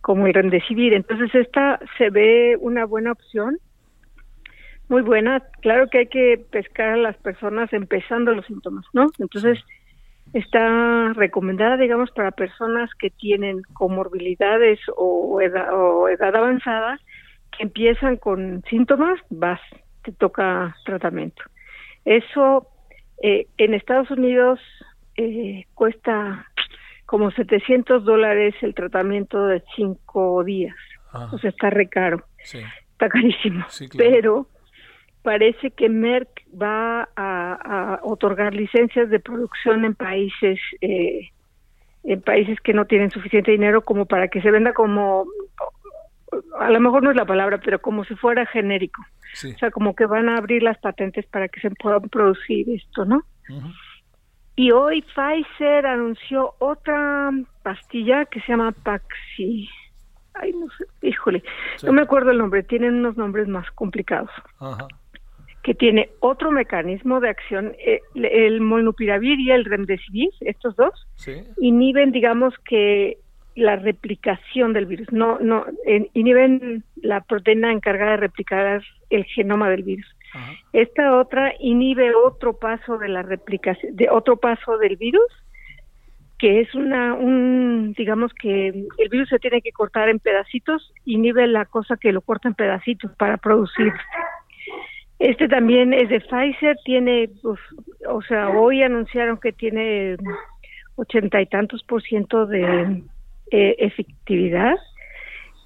como el remdesivir. Entonces esta se ve una buena opción muy buena. Claro que hay que pescar a las personas empezando los síntomas, ¿no? Entonces, está recomendada, digamos, para personas que tienen comorbilidades o edad, o edad avanzada, que empiezan con síntomas, vas, te toca tratamiento. Eso eh, en Estados Unidos eh, cuesta como 700 dólares el tratamiento de cinco días. Ah. O sea, está re caro. Sí. Está carísimo. Sí, claro. Pero parece que Merck va a, a, otorgar licencias de producción en países eh, en países que no tienen suficiente dinero como para que se venda como a lo mejor no es la palabra pero como si fuera genérico Sí. o sea como que van a abrir las patentes para que se puedan producir esto no y hoy Pfizer anunció otra pastilla que se llama Paxi ay no sé híjole Sí. no me acuerdo el nombre tienen unos nombres más complicados Ajá. Que tiene otro mecanismo de acción, eh, el molnupiravir y el remdesivir, estos dos, Sí. inhiben, digamos que la replicación del virus, no, no, en- inhiben la proteína encargada de replicar el genoma del virus. Ajá. Esta otra inhibe otro paso de la replicación, de otro paso del virus, que es una, un, digamos que el virus se tiene que cortar en pedacitos, inhibe la cosa que lo corta en pedacitos para producir. Este también es de Pfizer, tiene, pues, o sea, hoy anunciaron que tiene ochenta y tantos por ciento de eh, efectividad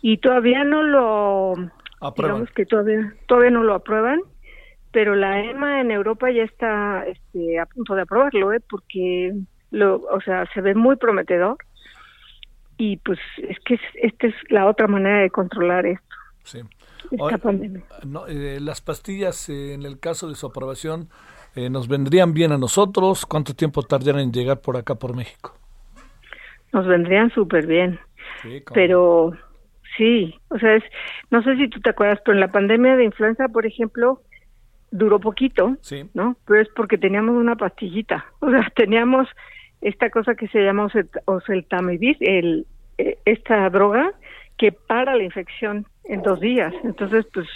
y todavía no lo, Aprueban. digamos que todavía, todavía no lo aprueban, pero la EMA en Europa ya está este, a punto de aprobarlo, ¿eh? porque lo, o sea, se ve muy prometedor y pues es que es, esta es la otra manera de controlar esto, Sí. Esta Oye, pandemia. no, eh, las pastillas, eh, en el caso de su aprobación, eh, ¿nos vendrían bien a nosotros? ¿Cuánto tiempo tardarían en llegar por acá, por México? Nos vendrían súper bien. Sí, pero sí, o sea, es, no sé si tú te acuerdas, pero en la pandemia de influenza, por ejemplo, duró poquito, Sí. ¿no? Pero es porque teníamos una pastillita, o sea, teníamos esta cosa que se llama oseltamivir, el, esta droga que para la infección en dos días, entonces pues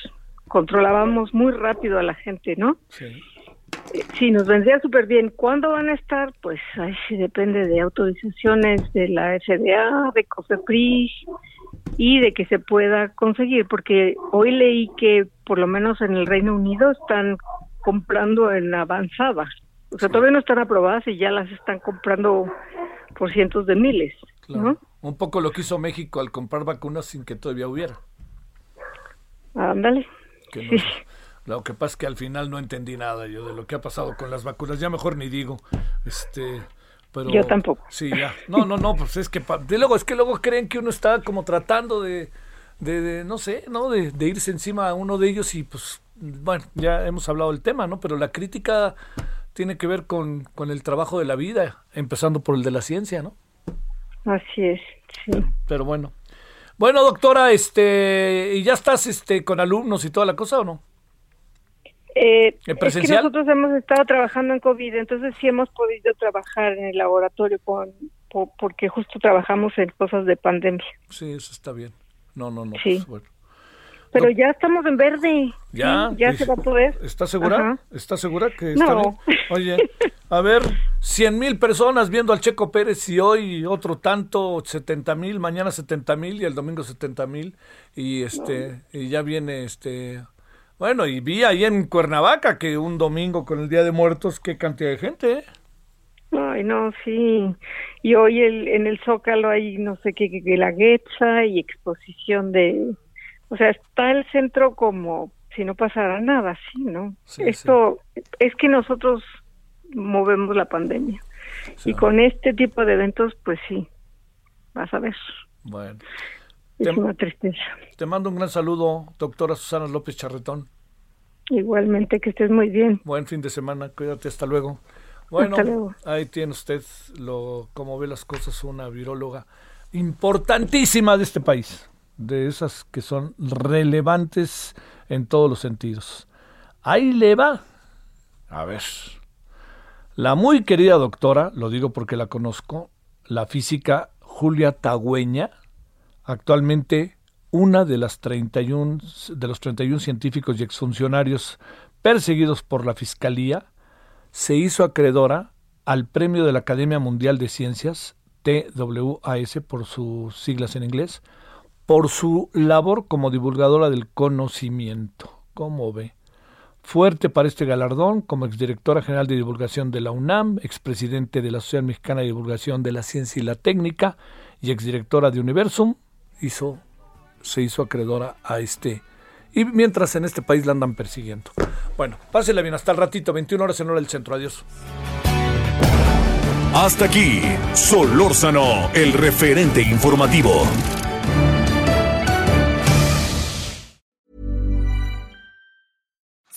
controlábamos muy rápido a la gente, ¿no? Sí. Eh, Sí, nos vendría súper bien. ¿Cuándo van a estar? Pues ahí sí depende de autorizaciones de la FDA, de COFEPRIS y de que se pueda conseguir, porque hoy leí que por lo menos en el Reino Unido están comprando en avanzada. O sea, todavía no están aprobadas y ya las están comprando por cientos de miles, Claro. ¿no? Un poco lo que hizo México al comprar vacunas sin que todavía hubiera. Ándale. Que no- Sí. Lo que pasa es que al final no entendí nada yo de lo que ha pasado con las vacunas. Ya mejor ni digo. Este, pero Yo tampoco. Sí, ya. No, no, no, pues es que de luego es que luego creen que uno está como tratando de de, de, no sé, ¿no? De, de irse encima a uno de ellos y pues bueno, ya hemos hablado del tema, ¿no? Pero la crítica tiene que ver con, con el trabajo de la vida, empezando por el de la ciencia, ¿no? Así es. Sí. Pero bueno. Bueno, doctora, este, ¿y ya estás este con alumnos y toda la cosa o no? Eh, ¿En es que nosotros hemos estado trabajando en COVID, entonces sí hemos podido trabajar en el laboratorio con, po- porque justo trabajamos en cosas de pandemia. Sí, eso está bien. No, no, no. Sí. pues, bueno. Pero ya estamos en verde. Ya, ya se va a poder. ¿Está segura? Ajá. ¿Está segura que está No. bien? Oye, a ver, 100 mil personas viendo al Checo Pérez y hoy otro tanto, 70 mil, mañana 70 mil y el domingo 70 mil. Y este, y ya viene este. Bueno, y vi ahí en Cuernavaca que un domingo con el Día de Muertos, qué cantidad de gente, ¿eh? Ay, no, sí. Y hoy el, en el Zócalo hay no sé qué, que la guetza y exposición de... O sea, está el centro como si no pasara nada, sí, ¿no? Esto es que nosotros movemos la pandemia. Y con este tipo de eventos, pues sí, vas a ver. Bueno. Es una tristeza. Te mando un gran saludo, doctora Susana López Charretón. Igualmente, que estés muy bien. Buen fin de semana, cuídate, hasta luego. Bueno, ahí tiene usted lo, como ve las cosas, una viróloga importantísima de este país, de esas que son relevantes en todos los sentidos. Ahí le va. A ver. La muy querida doctora, lo digo porque la conozco, la física Julia Tagüeña, actualmente una de las 31 de los 31 científicos y exfuncionarios perseguidos por la fiscalía se hizo acreedora al premio de la Academia Mundial de Ciencias, TWAS por sus siglas en inglés, por su labor como divulgadora del conocimiento. ¿Cómo ve? Fuerte para este galardón como exdirectora general de divulgación de la UNAM, expresidente de la Sociedad Mexicana de Divulgación de la Ciencia y la Técnica y exdirectora de Universum, hizo, se hizo acreedora a este y mientras en este país la andan persiguiendo. Bueno, pásela bien, hasta el ratito, 21 horas en hora del centro. Adiós. Hasta aquí, Solórzano, el referente informativo.